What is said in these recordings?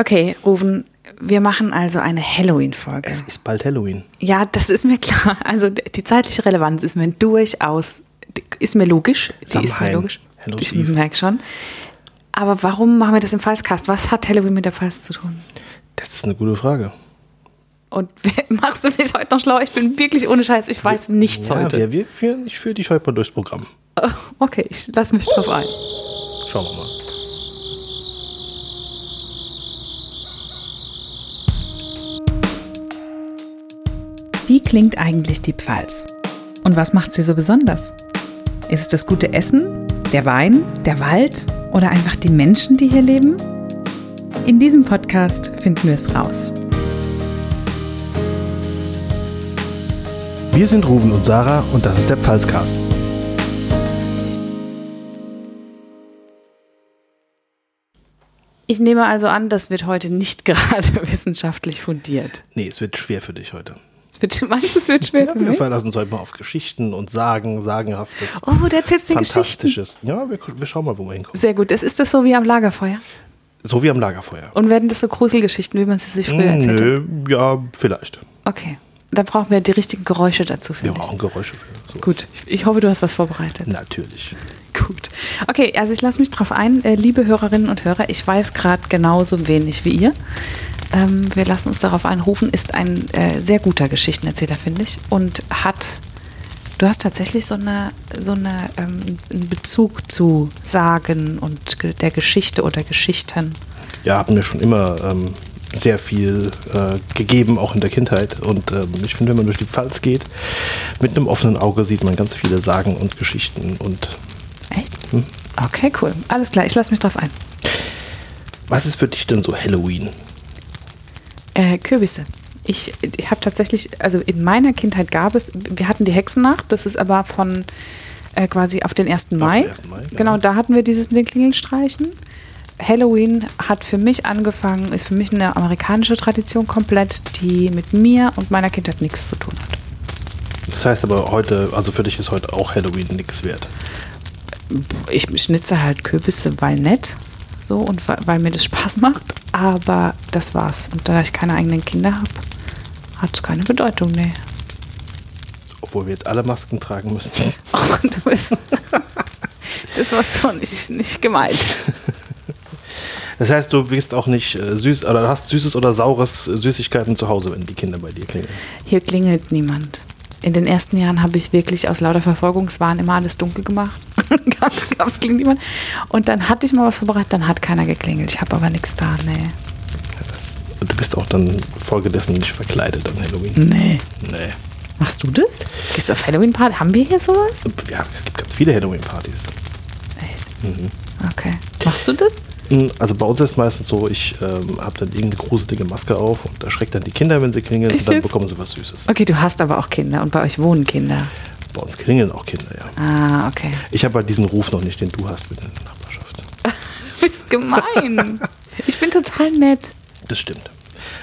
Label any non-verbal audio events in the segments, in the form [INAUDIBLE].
Okay, Rufen, wir machen also eine Halloween-Folge. Es ist bald Halloween. Ja, das ist mir klar. Also die zeitliche Relevanz ist mir durchaus, ist mir logisch. Die ist mir logisch. Ich merke schon. Aber warum machen wir das im Pfalzcast? Was hat Halloween mit der Pfalz zu tun? Das ist eine gute Frage. Und [LAUGHS] machst du mich heute noch schlau? Ich bin wirklich ohne Scheiß. Ich weiß nichts ja, heute. Wir, wir führen, ich führe dich heute mal durchs Programm. Okay, ich lass mich drauf ein. Schauen wir mal. Wie klingt eigentlich die Pfalz? Und was macht sie so besonders? Ist es das gute Essen, der Wein, der Wald oder einfach die Menschen, die hier leben? In diesem Podcast finden wir es raus. Wir sind Ruven und Sarah und das ist der Pfalzcast. Ich nehme also an, das wird heute nicht [LAUGHS] gerade wissenschaftlich fundiert. Nee, es wird schwer für dich heute. Wird, [LAUGHS] meinst du, es wird schwer Ja, für wir mich? verlassen uns heute mal auf Geschichten und Sagen, Sagenhaftes, Oh, du erzählst mir Geschichten. Fantastisches. Ja, wir, wir schauen mal, wo wir hinkommen. Sehr gut. Das ist das so wie am Lagerfeuer? So wie am Lagerfeuer. Und werden das so Gruselgeschichten, wie man sie sich früher erzählt hat? Nö, ja, vielleicht. Okay. Dann brauchen wir die richtigen Geräusche dazu, Wir finde ich. brauchen Geräusche für. So. Gut. Ich, ich hoffe, du hast was vorbereitet. Natürlich. [LAUGHS] Gut. Okay, also ich lasse mich drauf ein. Äh, liebe Hörerinnen und Hörer, ich weiß gerade genauso wenig wie ihr. Ähm, wir lassen uns darauf einrufen, ist ein äh, sehr guter Geschichtenerzähler, finde ich. Und hat, du hast tatsächlich so eine, so eine, ähm, einen Bezug zu Sagen und der Geschichte oder Geschichten. Ja, hat mir schon immer ähm, sehr viel äh, gegeben, auch in der Kindheit. Und ähm, ich finde, wenn man durch die Pfalz geht, mit einem offenen Auge sieht man ganz viele Sagen und Geschichten. Und Echt? Okay, cool. Alles klar, ich lasse mich drauf ein. was ist für dich denn so Halloween? Äh, Kürbisse. Ich, ich habe tatsächlich, also in meiner Kindheit gab es, wir hatten die Hexennacht, das ist aber von äh, quasi auf den 1. Mai. den 1. Mai, genau. Genau, da hatten wir dieses mit den Klingelstreichen. Halloween hat für mich angefangen, ist für mich eine amerikanische Tradition komplett, die mit mir und meiner Kindheit nichts zu tun hat. Das heißt aber heute, also für dich ist heute auch Halloween nichts wert. Ich schnitze halt Kürbisse, weil nett, so und weil, mir das Spaß macht, aber das war's. Und da ich keine eigenen Kinder habe, hat es keine Bedeutung, nee. Obwohl wir jetzt alle Masken tragen müssen. [LAUGHS] Oh, du bist. [LAUGHS] Das war so nicht, nicht gemeint. [LAUGHS] Das heißt, du bist auch nicht äh, süß oder hast süßes oder saures äh, Süßigkeiten zu Hause, wenn die Kinder bei dir klingeln. Hier klingelt niemand. In den ersten Jahren habe ich wirklich aus lauter Verfolgungswahn immer alles dunkel gemacht. [LAUGHS] gab's, gab's klingelt niemand. Und dann hatte ich mal was vorbereitet, dann hat keiner geklingelt. Ich habe aber nichts da, nee. Und du bist auch dann folgedessen nicht verkleidet an Halloween. Nee. Nee. Machst du das? Gehst du auf Halloween-Party? Haben wir hier sowas? Ja, es gibt ganz viele Halloween-Partys. Echt? Okay. Machst du das? Mm, Also bei uns ist meistens so, ich ähm, habe dann irgendeine gruselige Maske auf und erschreckt dann die Kinder, wenn sie klingeln Echt und dann jetzt? bekommen sie was Süßes. Okay, du hast aber auch Kinder und bei euch wohnen Kinder. Bei uns klingeln auch Kinder, ja. Ah, okay. Ich habe halt diesen Ruf noch nicht, den du hast mit der Nachbarschaft. Du [LAUGHS] bist gemein. Ich bin total nett. Das stimmt.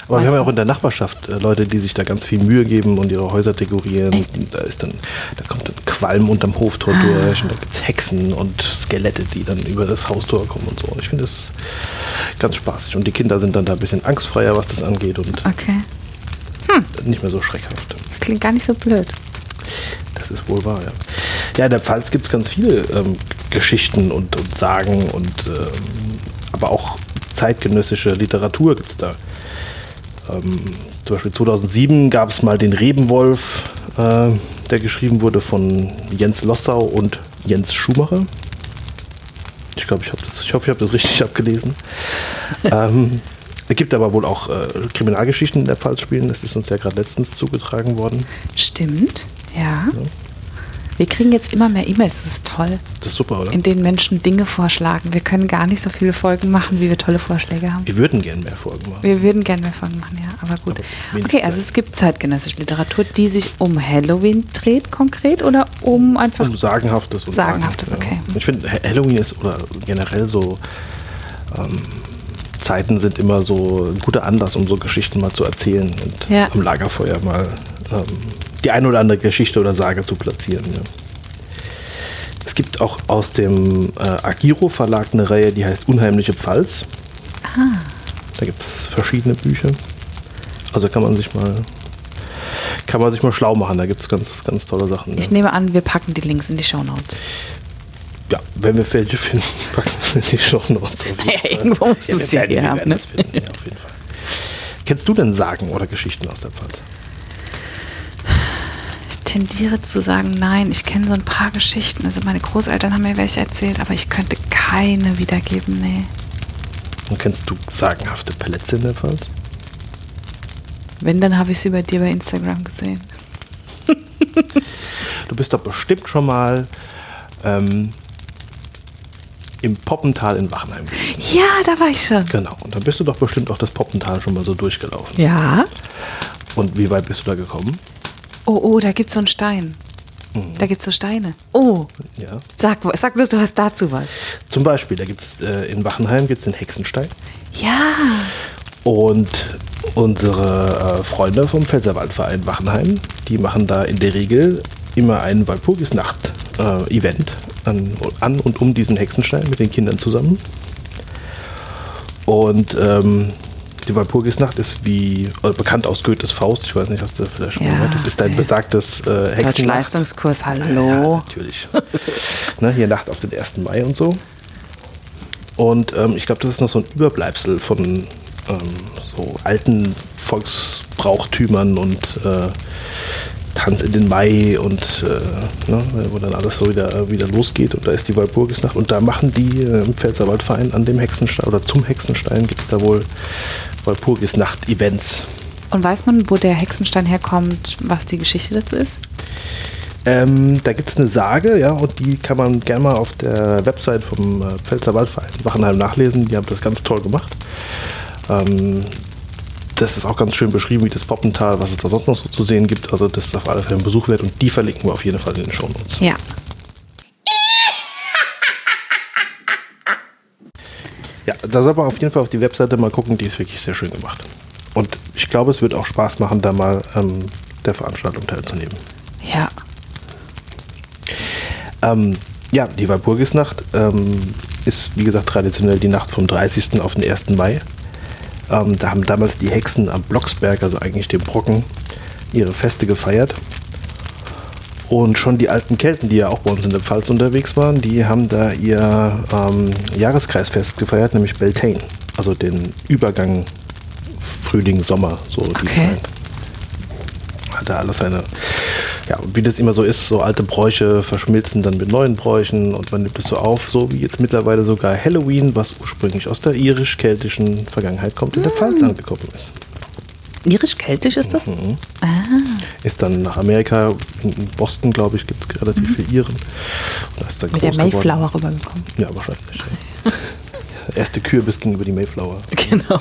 Aber wir haben ja auch in der Nachbarschaft äh, Leute, die sich da ganz viel Mühe geben und ihre Häuser dekorieren. Echt? Da ist dann, da kommt dann Qualm unterm Hoftor Ah. durch und da gibt es Hexen und Skelette, die dann über das Haustor kommen und so. Und ich finde das ganz spaßig. Und die Kinder sind dann da ein bisschen angstfreier, was das angeht und Okay. nicht mehr so schreckhaft. Das klingt gar nicht so blöd. Das ist wohl wahr, ja. Ja, in der Pfalz gibt es ganz viele ähm, Geschichten und, und Sagen und ähm, aber auch zeitgenössische Literatur gibt es da. Ähm, zum Beispiel 2007 gab es mal den Rebenwolf, äh, der geschrieben wurde von Jens Lossau und Jens Schumacher. Ich glaube, ich, ich hoffe, ich habe das richtig [LAUGHS] abgelesen. ähm, es gibt aber wohl auch äh, Kriminalgeschichten in der Pfalz spielen. Das ist uns ja gerade letztens zugetragen worden. Stimmt, ja. Wir kriegen jetzt immer mehr E-Mails, das ist toll, Das ist super, oder? in denen Menschen Dinge vorschlagen. Wir können gar nicht so viele Folgen machen, wie wir tolle Vorschläge haben. Wir würden gerne mehr Folgen machen. Wir würden gerne mehr Folgen machen, ja, aber gut. Aber Okay, also es gibt zeitgenössische Literatur, die sich um Halloween dreht konkret oder um einfach... Um Sagenhaftes und Sagenhaftes, Sagen, okay. Ich finde, Ha- Halloween ist oder generell so ähm, Zeiten sind immer so ein guter Anlass, um so Geschichten mal zu erzählen und Ja. am Lagerfeuer mal ähm, die eine oder andere Geschichte oder Sage zu platzieren. Ja. Es gibt auch aus dem äh, Agiro Verlag eine Reihe, die heißt Unheimliche Pfalz. Da gibt es verschiedene Bücher. Also kann man sich mal kann man sich mal schlau machen. Da gibt es ganz, ganz tolle Sachen. Ich ja. nehme an, wir packen die Links in die Shownotes. ja, wenn wir welche finden, [LAUGHS] packen wir es in die Show Notes. [LAUGHS] Ja, irgendwo muss es ja werden- wir haben, ne? es finden, ja, auf jeden Fall. Kennst du denn Sagen oder Geschichten aus der Pfalz? Tendiere zu sagen, nein, ich kenne so ein paar Geschichten. Also meine Großeltern haben mir welche erzählt, aber ich könnte keine wiedergeben, nee. Und kennst du sagenhafte Plätze in der Pfalz? Wenn, dann habe ich sie bei dir bei Instagram gesehen. [LAUGHS] Du bist doch bestimmt schon mal ähm, im Poppental in Wachenheim gewesen. Ja, da war ich schon. Genau. Und da bist du doch bestimmt auch das Poppental schon mal so durchgelaufen. Ja. Und wie weit bist du da gekommen? Oh, oh, da gibt es so einen Stein. Da gibt es so Steine. Oh, Ja. sag, sag bloß, du hast dazu was. Zum Beispiel, da gibt es äh, in Wachenheim gibt's den Hexenstein. Ja. Und unsere äh, Freunde vom Pfälzerwaldverein Wachenheim, die machen da in der Regel immer ein Walpurgisnacht-Event an, an und um diesen Hexenstein mit den Kindern zusammen. Und ähm, die Walpurgisnacht ist wie äh, bekannt aus Goethes Faust. Ich weiß nicht, hast du vielleicht schon Ja, gehört. Das ist ein ja. besagtes äh, Hexennacht. Deutschleistungskurs, Ja, hallo. natürlich. [LAUGHS] ne, hier Nacht auf den 1. Mai und so. Und ähm, ich glaube, das ist noch so ein Überbleibsel von ähm, so alten Volksbrauchtümern und äh, Tanz in den Mai und äh, ne, wo dann alles so wieder, wieder losgeht. Und da ist die Walpurgisnacht. Und da machen die äh, im Pfälzerwaldverein an dem Hexenstein oder zum Hexenstein gibt es da wohl Walpurgisnacht-Events. Und weiß man, wo der Hexenstein herkommt, was die Geschichte dazu ist? Ähm, da gibt es eine Sage, ja, und die kann man gerne mal auf der Website vom äh, Pfälzer Waldverein Wachenheim nachlesen. Die haben das ganz toll gemacht. Ähm, das ist auch ganz schön beschrieben, wie das Poppental, was es da sonst noch so zu sehen gibt. Also das ist auf alle Fälle ein Besuch wert und die verlinken wir auf jeden Fall in den Shownotes. Ja. Ja, da soll man auf jeden Fall auf die Webseite mal gucken, die ist wirklich sehr schön gemacht. Und ich glaube, es wird auch Spaß machen, da mal ähm, der Veranstaltung teilzunehmen. Ja. Ähm, ja, die Walpurgisnacht ähm, ist, wie gesagt, traditionell die Nacht vom 30. auf den 1. Mai. Ähm, da haben damals die Hexen am Blocksberg, also eigentlich dem Brocken, ihre Feste gefeiert. Und schon die alten Kelten, die ja auch bei uns in der Pfalz unterwegs waren, die haben da ihr ähm, Jahreskreisfest gefeiert, nämlich Beltane. Also den Übergang Frühling, Sommer, so die Okay. Zeit. Hat da alles seine, ja, wie das immer so ist, so alte Bräuche verschmilzen dann mit neuen Bräuchen und man nimmt es so auf, so wie jetzt mittlerweile sogar Halloween, was ursprünglich aus der irisch-keltischen Vergangenheit kommt, in der Pfalz angekommen ist. Irisch-keltisch ist das? Mhm. Ist dann nach Amerika, in Boston, glaube ich, gibt es relativ viel Iren. Und da ist dann Mit der groß geworden. Mayflower rübergekommen. Ja, wahrscheinlich. Ja. [LAUGHS] Erste Kürbis ging über die Mayflower. Genau.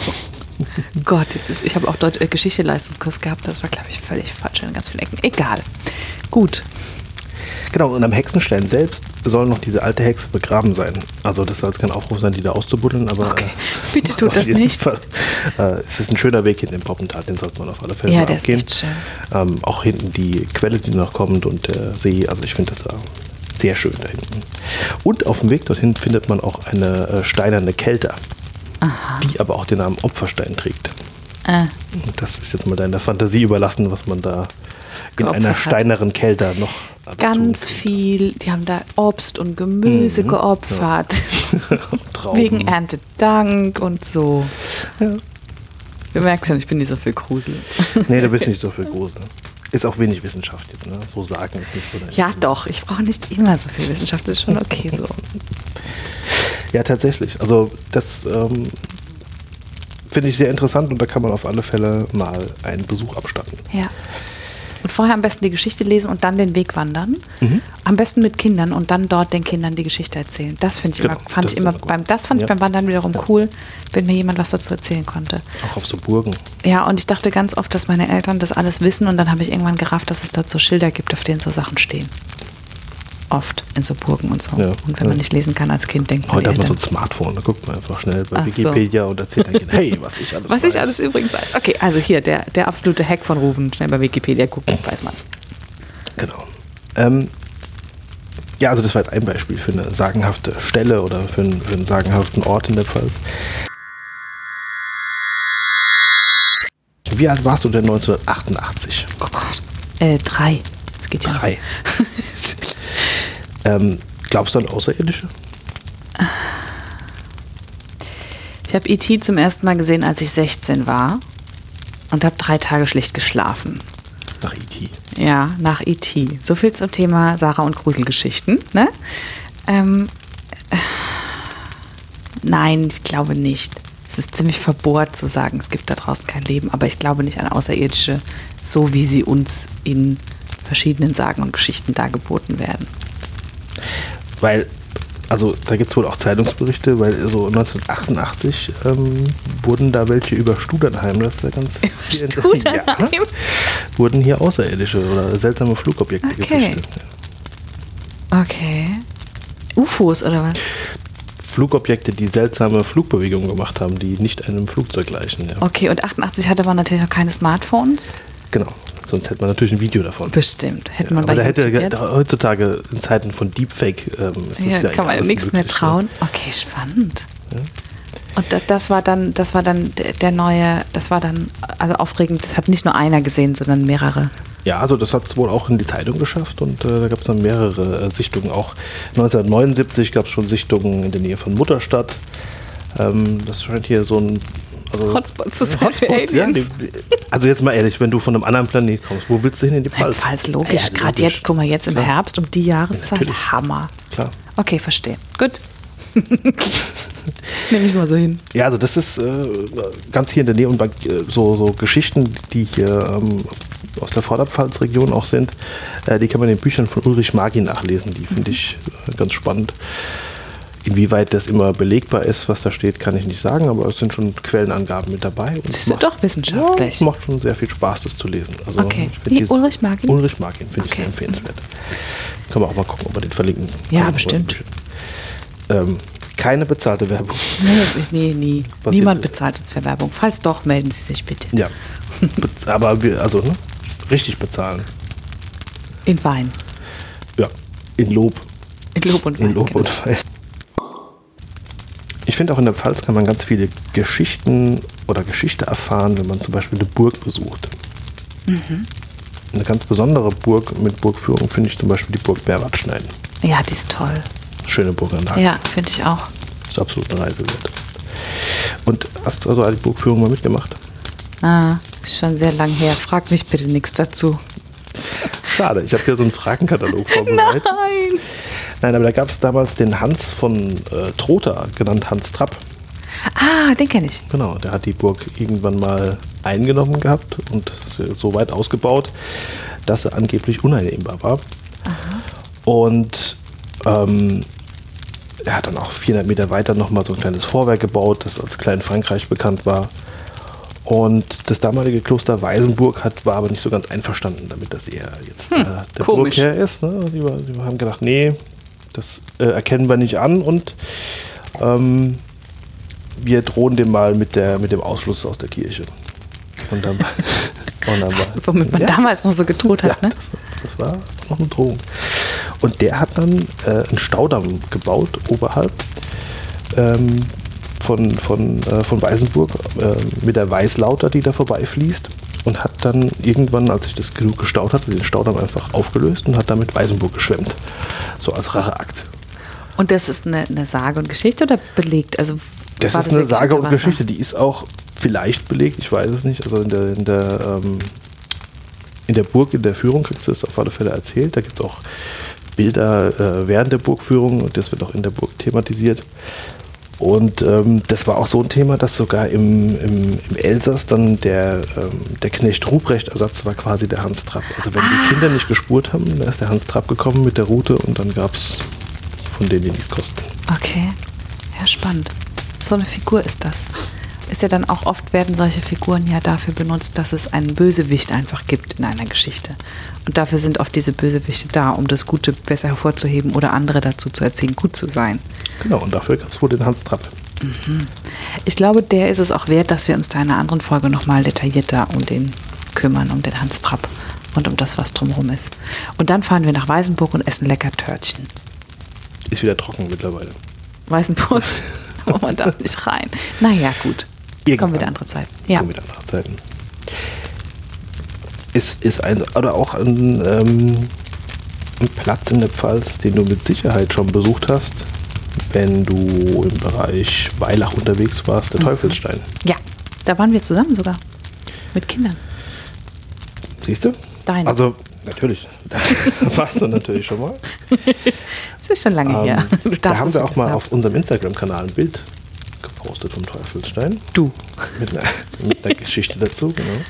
Gott, ist, ich habe auch dort äh, Geschichte-Leistungskurs gehabt. Das war, glaube ich, völlig falsch in ganz vielen Ecken. Egal. Gut. Genau, und am Hexenstein selbst soll noch diese alte Hexe begraben sein. Also das soll jetzt kein Aufruf sein, die da auszubuddeln, aber Okay. äh, Bitte tut [LAUGHS] das nicht. Fall, äh, es ist ein schöner Weg hinten im Poppental, den sollte man auf alle Fälle Ja, mal abgehen. Ähm, auch hinten die Quelle, die noch kommt und der See, also ich finde das da sehr schön da hinten. Und auf dem Weg dorthin findet man auch eine äh, steinerne Kelter, die aber auch den Namen Opferstein trägt. Und das ist jetzt mal deiner Fantasie überlassen, was man da in einer hat. steineren Kelter noch ganz viel. Die haben da Obst und Gemüse Mhm. geopfert. [LAUGHS] Trauben. Wegen Erntedank und so. Ja. Du merkst schon, ich bin nicht so viel Grusel. Nee, du bist nicht so viel Grusel. Ist auch wenig Wissenschaft jetzt, ne? So sagen ist nicht so Ja, Ding. doch. Ich brauche nicht immer so viel Wissenschaft. Das ist schon okay so. [LAUGHS] Ja, tatsächlich. Also das ähm, finde ich sehr interessant und da kann man auf alle Fälle mal einen Besuch abstatten. Ja. Und vorher am besten die Geschichte lesen und dann den Weg wandern. Mhm. Am besten mit Kindern und dann dort den Kindern die Geschichte erzählen. Das finde ich Genau, immer, fand ich immer beim, das fand Ja. ich beim Wandern wiederum cool, wenn mir jemand was dazu erzählen konnte. Auch auf so Burgen. Ja, und ich dachte ganz oft, dass meine Eltern das alles wissen und dann habe ich irgendwann gerafft, dass es dort so Schilder gibt, auf denen so Sachen stehen. Oft in so Burgen und so. Ja, und wenn man ja. nicht lesen kann als Kind, denkt man, Heute hat man so ein Smartphone, da guckt man einfach schnell bei Ach so. Wikipedia und erzählt dann, hey, was ich alles was weiß. ich alles übrigens weiß. Okay, also hier, der, der absolute Hack von Rufen, schnell bei Wikipedia gucken, weiß man's. Genau. Ähm, ja, also das war jetzt ein Beispiel für eine sagenhafte Stelle oder für einen, für einen sagenhaften Ort in der Pfalz. Wie alt warst du denn 1988? Oh Gott. Äh, drei. Das geht ja. Drei. [LAUGHS] ähm, glaubst du an Außerirdische? Ich habe E.T. zum ersten Mal gesehen, als ich 16 war und habe drei Tage schlicht geschlafen. Nach E.T. Ja, nach E.T. So viel zum Thema Sarah und Gruselgeschichten. Ne? Ähm, äh, nein, ich glaube nicht. Es ist ziemlich verbohrt zu sagen, es gibt da draußen kein Leben, aber ich glaube nicht an Außerirdische, so wie sie uns in verschiedenen Sagen und Geschichten dargeboten werden. Weil, also da gibt es wohl auch Zeitungsberichte, weil so 1988 ähm, wurden da welche über Studernheim, das ist ja ganz Über Studernheim? Ja, wurden hier Außerirdische oder seltsame Flugobjekte Okay. gesichtet. Okay. UFOs oder was? Flugobjekte, die seltsame Flugbewegungen gemacht haben, die nicht einem Flugzeug gleichen. Ja. Okay, und 88 hatte man natürlich noch keine Smartphones. Genau. Sonst hätte man natürlich ein Video davon. Bestimmt. Hätte man Aber bei da hätte YouTube jetzt. heutzutage in Zeiten von Deepfake ähm, Ja, das kann man nichts mehr möglich, trauen. Okay, spannend. Und das, das war dann, das war dann der der neue, das war dann also aufregend. Das hat nicht nur einer gesehen, sondern mehrere. Ja, also das hat es wohl auch in die Zeitung geschafft und äh, da gab es dann mehrere äh, Sichtungen. Auch 1979 gab es schon Sichtungen in der Nähe von Mutterstadt. Ähm, das scheint hier so ein also, Hotspot zu sein Hotspot, ja, Aliens. die, also jetzt mal ehrlich, wenn du von einem anderen Planet kommst, wo willst du hin in die Pfalz? Falls logisch. Ja, Gerade jetzt, guck mal, jetzt im Klar. Herbst um die Jahreszeit. Ja. Hammer. Klar. Okay, verstehe. Gut. [LAUGHS] Nehme ich mal so hin. Ja, also das ist äh, ganz hier in der Nähe und bei, äh, so, so Geschichten, die hier ähm, aus der Vorderpfalz-Region auch sind, äh, die kann man in den Büchern von Ulrich Magi nachlesen. Die finde ich äh, ganz spannend. Inwieweit das immer belegbar ist, was da steht, kann ich nicht sagen, aber es sind schon Quellenangaben mit dabei. Und ist ja macht- doch Ja, wissenschaftlich. es macht schon sehr viel Spaß, das zu lesen. Also Okay. ich Wie, dieses- Ulrich Magi? Ulrich Markin finde ich Okay. sehr empfehlenswert. Können wir auch mal gucken, ob wir den verlinken. Ja, können. bestimmt. Ähm, keine bezahlte Werbung. Nee, nee, nie. Was Niemand bezahlt uns für Werbung. Falls doch, melden Sie sich bitte. Ja. Be- Aber wir, also, ne? Richtig bezahlen. In Wein. Ja. In Lob. In Lob und Wein. In Lob genau. und Wein. Ich finde auch in der Pfalz kann man ganz viele Geschichten oder Geschichte erfahren, wenn man zum Beispiel eine Burg besucht. Mhm. Eine ganz besondere Burg mit Burgführung finde ich zum Beispiel die Burg Berwartschneiden. Ja, die ist toll. Schöne Burganlage. Ja, finde ich auch. Ist absolut eine Reise wert. Und hast du also die Burgführung mal mitgemacht? Ah, ist schon sehr lang her. Frag mich bitte nichts dazu. Schade, ich habe hier so einen Fragenkatalog [LAUGHS] vorbereitet. Nein. Nein, aber da gab es damals den Hans von äh, Trotha, genannt Hans Trapp. Ah, den kenne ich. Genau, der hat die Burg irgendwann mal eingenommen gehabt und so weit ausgebaut, dass sie angeblich uneinnehmbar war. Und ähm, er hat dann auch 400 Meter weiter nochmal so ein kleines Vorwerk gebaut, das als Klein Frankreich bekannt war. Und das damalige Kloster Weisenburg hat, war aber nicht so ganz einverstanden damit, dass er jetzt äh, der komisch. Burgherr ist. Ne? Die, die haben gedacht, nee, das äh, erkennen wir nicht an und ähm, wir drohen dem mal mit, der, mit dem Ausschluss aus der Kirche. Und dann, und dann [LAUGHS] Was, womit man Ja. damals noch so gedroht hat, ja, ne? das, das war noch eine Drohung. Und der hat dann äh, einen Staudamm gebaut oberhalb ähm, von, von, äh, von Weißenburg äh, mit der Weißlauter, die da vorbeifließt. Und hat dann irgendwann, als sich das genug gestaut hatte, den Staudamm einfach aufgelöst und hat damit Weißenburg geschwemmt. So als Racheakt. Und das ist eine, eine Sage und Geschichte oder belegt? Also Das ist eine wirklich Sage und? Geschichte, die ist auch vielleicht belegt, ich weiß es nicht. Also in der, in der, ähm, in der Burg, in der Führung kriegst du das auf alle Fälle erzählt. Da gibt es auch Bilder äh, während der Burgführung und das wird auch in der Burg thematisiert. Und ähm, das war auch so ein Thema, dass sogar im, im, im Elsass dann der, ähm, der Knecht Ruprecht-Ersatz war quasi der Hans Trapp. Also wenn die Kinder nicht gespurt haben, dann ist der Hans Trapp gekommen mit der Route und dann gab es von denen, die nichts kosten. Okay. Ja, spannend. So eine Figur ist das. Ist ja dann auch oft werden solche Figuren ja dafür benutzt, dass es einen Bösewicht einfach gibt in einer Geschichte. Und dafür sind oft diese Bösewichte da, um das Gute besser hervorzuheben oder andere dazu zu erziehen, gut zu sein. Genau, und dafür gab es wohl den Hans Trapp. Ich glaube, der ist es auch wert, dass wir uns da in einer anderen Folge nochmal detaillierter um den kümmern, um den Hans Trapp und um das, was drumherum ist. Und dann fahren wir nach Weißenburg und essen lecker Törtchen. Ist wieder trocken mittlerweile. Weißenburg, aber [LAUGHS] man darf nicht rein. Naja, gut. Kommen Irgendwann. wieder andere Zeiten. Ja. So mit anderen Zeiten. ist, ist ein, oder auch ein, ähm, ein Platz in der Pfalz, den du mit Sicherheit schon besucht hast, wenn du im Bereich Weilach unterwegs warst, der Mhm. Teufelsstein. Ja, da waren wir zusammen sogar. Mit Kindern. Siehst du? Deine. Also, natürlich. Da [LAUGHS] warst du natürlich schon mal. [LAUGHS] Das ist schon lange her. Ähm, Du da haben wir auch mal haben. auf unserem Instagram-Kanal ein Bild gepostet vom Teufelsstein. Du. [LAUGHS] Mit einer, mit einer Geschichte dazu, genau.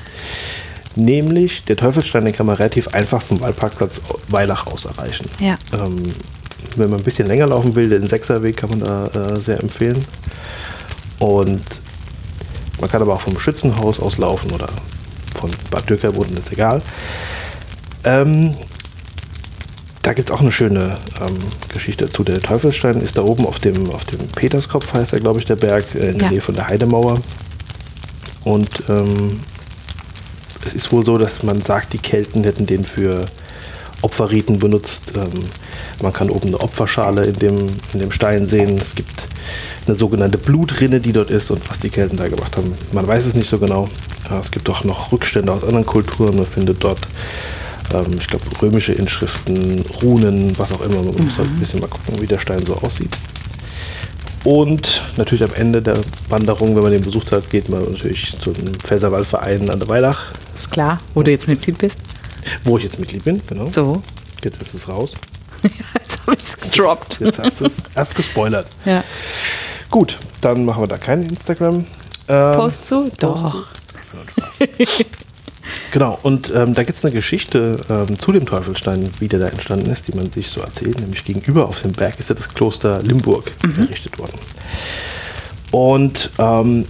Nämlich, der Teufelsstein, den kann man relativ einfach vom Waldparkplatz Weilach aus erreichen. Ja. Ähm, wenn man ein bisschen länger laufen will, den Sechserweg kann man da äh, sehr empfehlen. Und man kann aber auch vom Schützenhaus aus laufen oder von Bad Dürkerboden, ist egal. Ähm, da gibt es auch eine schöne ähm, Geschichte dazu. Der Teufelsstein ist da oben auf dem, auf dem Peterskopf, heißt er, glaube ich, der Berg, äh, in der Ja. Nähe von der Heidemauer. Und ähm, es ist wohl so, dass man sagt, die Kelten hätten den für Opferriten benutzt. Ähm, man kann oben eine Opferschale in dem, in dem Stein sehen. Es gibt eine sogenannte Blutrinne, die dort ist und was die Kelten da gemacht haben. Man weiß es nicht so genau. Ja, es gibt auch noch Rückstände aus anderen Kulturen. Man findet dort, ähm, ich glaube, römische Inschriften, Runen, was auch immer. Man muss halt ein bisschen mal gucken, wie der Stein so aussieht. Und natürlich am Ende der Wanderung, wenn man den besucht hat, geht man natürlich zum Pfälzerwaldverein an der Weilach, Ist klar, wo du jetzt Mitglied bist. wo ich jetzt Mitglied bin, genau. So. Jetzt ist es raus. [LAUGHS] Jetzt habe ich es gedroppt. Jetzt hast du es erst gespoilert. Ja. Gut, dann machen wir da kein Instagram. Ähm, Post zu? Doch. [LAUGHS] Genau, und ähm, da gibt es eine Geschichte ähm, zu dem Teufelsstein, wie der da entstanden ist, die man sich so erzählt. Nämlich gegenüber auf dem Berg ist ja das Kloster Limburg errichtet worden. Und ähm,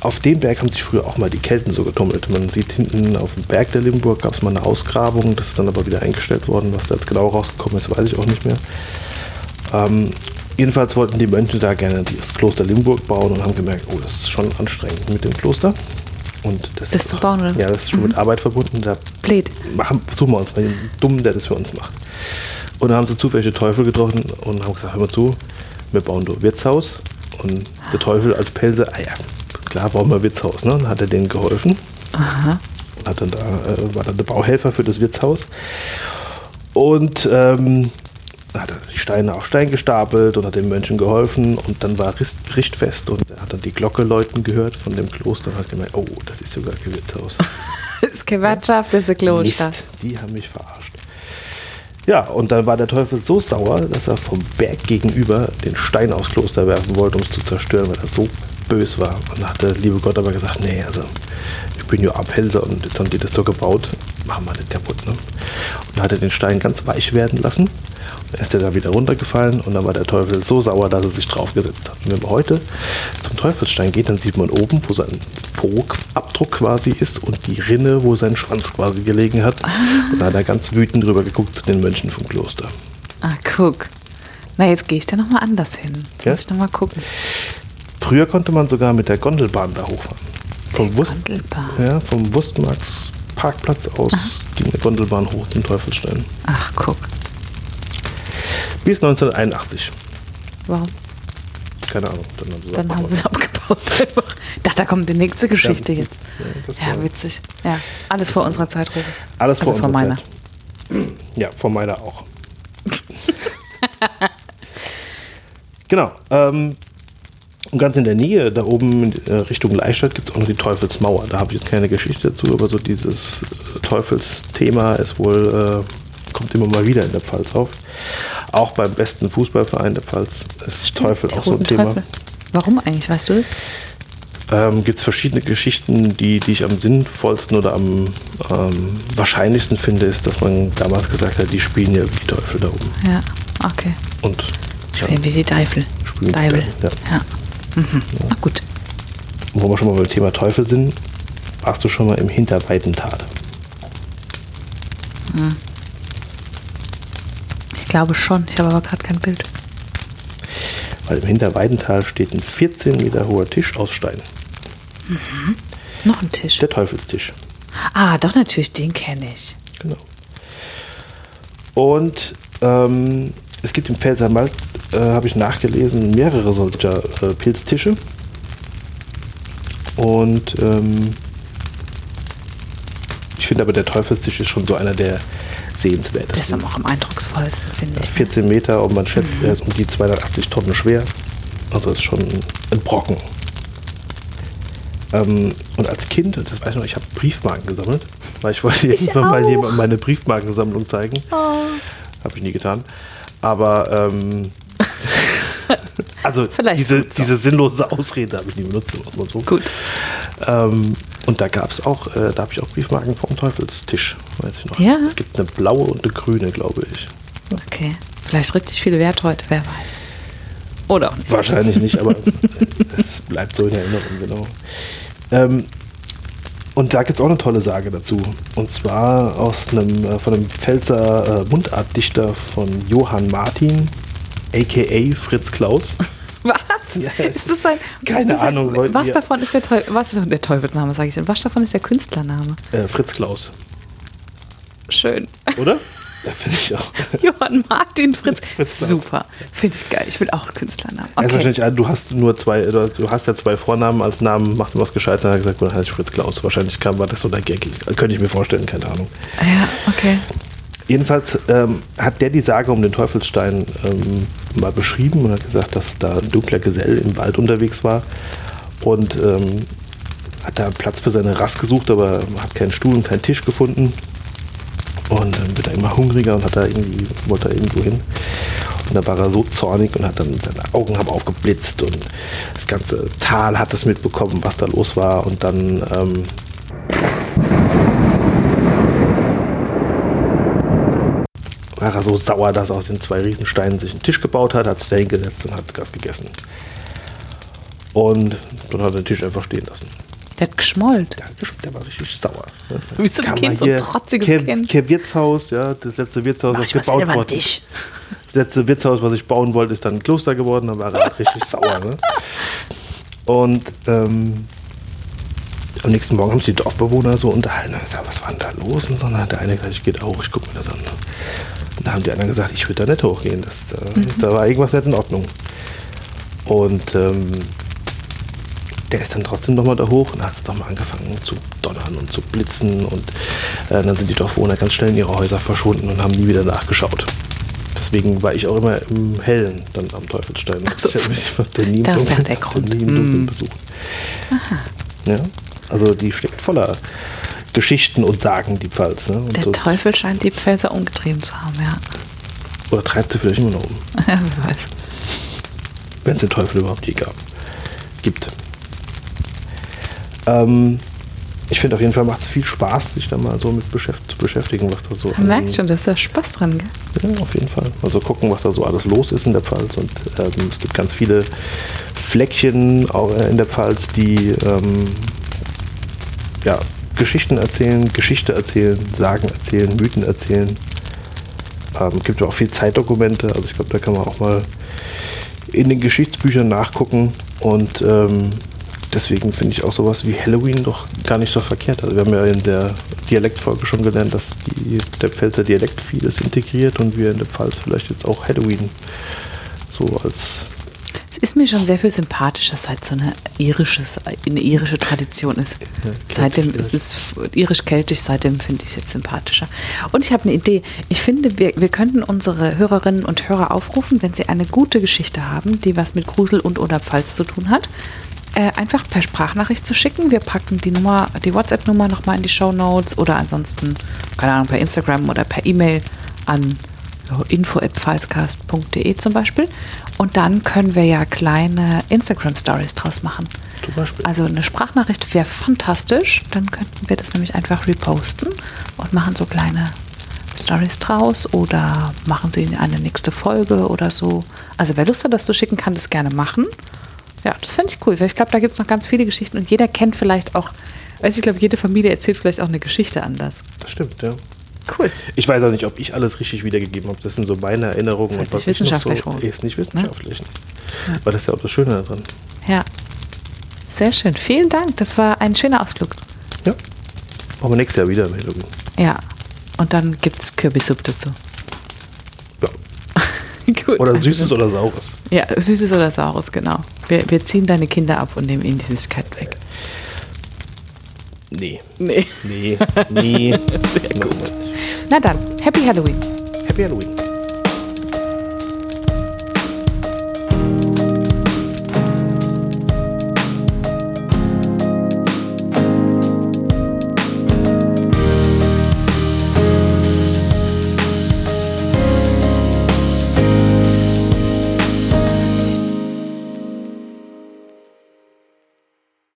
auf dem Berg haben sich früher auch mal die Kelten so getummelt. Man sieht hinten auf dem Berg der Limburg gab es mal eine Ausgrabung, das ist dann aber wieder eingestellt worden. Was da jetzt genau rausgekommen ist, weiß ich auch nicht mehr. Ähm, jedenfalls wollten die Mönche da gerne das Kloster Limburg bauen und haben gemerkt, oh, das ist schon anstrengend mit dem Kloster. Und das, Das ist zu bauen, oder? Mhm. Ja, das ist schon mit Arbeit verbunden. Da Blöd. machen, suchen wir uns mal den Dummen, der das für uns macht. Und da haben sie zufällig den Teufel getroffen und haben gesagt, hör mal zu, wir bauen ein Wirtshaus. Und der Teufel als Pelze, ah ja, klar bauen wir ein Wirtshaus. Ne? Dann hat er denen geholfen. Hat dann da, äh, war dann der Bauhelfer für das Wirtshaus. Und ähm, hat er die Steine auf Stein gestapelt und hat den Mönchen geholfen. Und dann war Richtfest und er hat dann die Glocke läuten gehört von dem Kloster und hat gemerkt, oh, das ist sogar kein Wirtshaus. [LAUGHS] Das ist keine Wirtschaft, das ist ein Kloster. Mist, die haben mich verarscht. Ja, und dann war der Teufel so sauer, dass er vom Berg gegenüber den Stein aufs Kloster werfen wollte, um es zu zerstören, weil er so bös war. Und dann hat der liebe Gott aber gesagt, nee, also ich bin ja Abhälter und jetzt haben die das so gebaut, machen wir nicht kaputt. Ne? Und dann hat er den Stein ganz weich werden lassen. Ist er da wieder runtergefallen und dann war der Teufel so sauer, dass er sich draufgesetzt hat. Und wenn man heute zum Teufelsstein geht, dann sieht man oben, wo sein Po-Abdruck quasi ist und die Rinne, wo sein Schwanz quasi gelegen hat. Und da hat er ganz wütend drüber geguckt zu den Mönchen vom Kloster. Ah, guck. Na, jetzt gehe ich da nochmal anders hin. Jetzt Ja? muss ich nochmal gucken. Früher konnte man sogar mit der Gondelbahn da hochfahren. Vom, Gondelbahn. ja, vom Wurstmarks Parkplatz aus ging eine Gondelbahn hoch zum Teufelsstein. Ach, guck. Bis 1981. Warum? Keine Ahnung. Dann haben sie es Dann haben abgebaut. sie es abgebaut einfach. Da, da kommt die nächste Geschichte Ja, jetzt. ja, Ja, witzig. Ja, alles vor unserer Zeit, Ruben. Alles vor also vor unserer meiner. Zeit. Ja, von meiner auch. [LAUGHS] genau. Ähm, und ganz in der Nähe, da oben in äh, Richtung Leistadt, gibt es auch noch die Teufelsmauer. Da habe ich jetzt keine Geschichte dazu, aber so dieses äh, Teufelsthema ist wohl, äh, kommt immer mal wieder in der Pfalz auf. Auch beim besten Fußballverein der Pfalz ist Teufel Die auch so ein Thema. Teufel. Warum eigentlich, weißt du das? Ähm, Gibt es verschiedene Geschichten, die, die ich am sinnvollsten oder am ähm, wahrscheinlichsten finde, ist, dass man damals gesagt hat, die spielen ja wie die Teufel da oben. Ja, okay. Und ja, Spielen wie die Teufel. Spielen Teufel. Teufel, ja. Ja. Mhm. Na gut. wo wir schon mal beim Thema Teufel sind, warst du schon mal im Hinterweidental. Ich glaube schon. Ich habe aber gerade kein Bild. Weil im Hinterweidental steht ein 14 Meter hoher Tisch aus Stein. Noch ein Tisch. Der Teufelstisch. Ah, doch natürlich, den kenne ich. Genau. Und ähm, es gibt im Pfälzerwald, äh, habe ich nachgelesen, mehrere solcher äh, Pilztische. Und ähm, ich finde aber der Teufelstisch ist schon so einer der sehenswertesten. Der ist aber auch am eindrucksvollsten, finde ich. 14 Meter und man schätzt, er ist um die 280 Tonnen schwer. Also ist schon ein Brocken. Ähm, und als Kind, das weiß ich noch, ich habe Briefmarken gesammelt, weil ich wollte [LAUGHS] irgendwann mal jemandem meine Briefmarkensammlung zeigen. Oh. Habe ich nie getan. Aber ähm, [LAUGHS] also Vielleicht diese, diese sinnlose Ausrede habe ich nie benutzt. so. Gut. Ähm, und da gab es auch, äh, da habe ich auch Briefmarken vom Teufelstisch, weiß ich noch. Ja? Es gibt eine blaue und eine grüne, glaube ich. Okay. Vielleicht richtig viel Wert heute, wer weiß. Oder auch nicht. Wahrscheinlich nicht, aber [LAUGHS] es bleibt so in Erinnerung, genau. Ähm, und da gibt es auch eine tolle Sage dazu. Und zwar aus einem, äh, von einem Pfälzer äh, Mundartdichter von Johann Martin, a.k.a. Fritz Klaus. [LAUGHS] Was? Ja, ist das ein, keine das ein, Ahnung, Leute, Was wir- davon ist der Teufel, was ist der Teufelsname, sage ich denn? Was davon ist der Künstlername? Äh, Fritz Klaus, Schön. oder? [LAUGHS] Ja, finde ich auch. Johann Martin Fritz. [LAUGHS] Fritz Klaus. Super. Finde ich geil. Ich will auch einen Künstlernamen. Er Okay. ein- du hast nur zwei, du du hast ja zwei Vornamen als Namen, macht was gescheit, dann hat er gesagt, dann heißt ich Fritz Klaus. Wahrscheinlich kam, war das so der Gag. Könnte ich mir vorstellen, keine Ahnung. Ja, okay. Jedenfalls ähm, hat der die Sage um den Teufelsstein ähm, mal beschrieben und hat gesagt, dass da ein dunkler Gesell im Wald unterwegs war und ähm, hat da Platz für seine Rast gesucht, aber hat keinen Stuhl und keinen Tisch gefunden. Und dann wird er immer hungriger und hat da irgendwie, wollte er irgendwo hin. Und da war er so zornig und hat dann seine Augen haben aufgeblitzt und das ganze Tal hat es mitbekommen, was da los war. Und dann ähm, war er so sauer, dass er aus den zwei Riesensteinen sich einen Tisch gebaut hat, hat sich da hingesetzt und hat das gegessen. Und dann hat er den Tisch einfach stehen lassen. Der hat geschmollt. Der, hat der war richtig sauer. Wie so ein Kind, so ein trotziges Kehr, Kind. Kehr Wirtshaus, ja, das letzte Wirtshaus, Mach was gebaut wurde. [LAUGHS] Das letzte Wirtshaus, was ich bauen wollte, ist dann ein Kloster geworden, dann war er halt richtig [LAUGHS] sauer. Ne? Und ähm, am nächsten Morgen haben sich die Dorfbewohner so unterhalten. Ich gesagt, was war denn da los? Und so, dann hat der eine gesagt, ich gehe da hoch, ich gucke mir das an. Da haben die anderen gesagt, ich würde da nicht hochgehen. Das, äh, Da war irgendwas nicht in Ordnung. Und ähm, der ist dann trotzdem nochmal da hoch und hat es nochmal angefangen zu donnern und zu blitzen. Und äh, dann sind die Dorfbewohner ganz schnell in ihre Häuser verschwunden und haben nie wieder nachgeschaut. Deswegen war ich auch immer im Hellen dann am Teufelsstein. So. Ich habe mich hab nie Das ist ja der Grund. nie im Dunkeln Mm. besucht. Ja, also die steckt voller Geschichten und Sagen, die Pfalz. Ne? Der so, Teufel scheint die Pfälzer umgetrieben zu haben, ja. oder treibt sie vielleicht immer noch um, [LAUGHS] Wer weiß. wenn es den Teufel überhaupt je gab. Gibt. Ähm, ich finde auf jeden Fall macht es viel Spaß, sich da mal so mit beschäft zu beschäftigen, was da so Man an- merkt schon, da ist da Spaß dran, gell? Ja, auf jeden Fall. Also gucken, was da so alles los ist in der Pfalz. Und ähm, es gibt ganz viele Fleckchen auch äh, in der Pfalz, die ähm, ja, Geschichten erzählen, Geschichte erzählen, Sagen erzählen, Mythen erzählen. Ähm, gibt ja auch viel Zeitdokumente. Also ich glaube, da kann man auch mal in den Geschichtsbüchern nachgucken. Und ähm, deswegen finde ich auch sowas wie Halloween doch gar nicht so verkehrt. Also wir haben ja in der Dialektfolge schon gelernt, dass die, der Pfälzer Dialekt vieles integriert und wir in der Pfalz vielleicht jetzt auch Halloween so als Es ist mir schon sehr viel sympathischer, seit so eine irisches, eine irische Tradition ist. Ja, seitdem ist es irisch-keltisch, seitdem finde ich es jetzt sympathischer. Und ich habe eine Idee. Ich finde, wir, wir könnten unsere Hörerinnen und Hörer aufrufen, wenn sie eine gute Geschichte haben, die was mit Grusel und oder Pfalz zu tun hat, äh, einfach per Sprachnachricht zu schicken. Wir packen die Nummer, die WhatsApp-Nummer nochmal in die Show Notes oder ansonsten, keine Ahnung, per Instagram oder per E-Mail an info.pfalzcast.de zum Beispiel. Und dann können wir ja kleine Instagram-Stories draus machen. zum Beispiel. Also eine Sprachnachricht wäre fantastisch. Dann könnten wir das nämlich einfach reposten und machen so kleine Stories draus oder machen sie in eine nächste Folge oder so. Also wer Lust hat, das zu schicken, kann das gerne machen. Ja, das fände ich cool. weil Ich glaube, da gibt es noch ganz viele Geschichten und jeder kennt vielleicht auch, weiß ich glaube, jede Familie erzählt vielleicht auch eine Geschichte anders. das stimmt, ja. Cool. Ich weiß auch nicht, ob ich alles richtig wiedergegeben habe. Das sind so meine Erinnerungen. Ist halt und was nicht wissenschaftlich, so. Ist nicht wissenschaftlich. Weil das ist ja auch das Schöne daran. Ja. Sehr schön. Vielen Dank. Das war ein schöner Ausflug. Ja. Machen wir nächstes Jahr wieder. Ja. Und dann gibt es Kürbissuppe dazu. Ja. [LAUGHS] Gut. Oder also Süßes oder Saures. Ja, Süßes oder Saures, genau. Wir, wir ziehen deine Kinder ab und nehmen ihnen die Süßigkeit weg. Nee. Nee. Nee. Nee. [LAUGHS] Sehr gut. Na dann, Happy Halloween. Happy Halloween.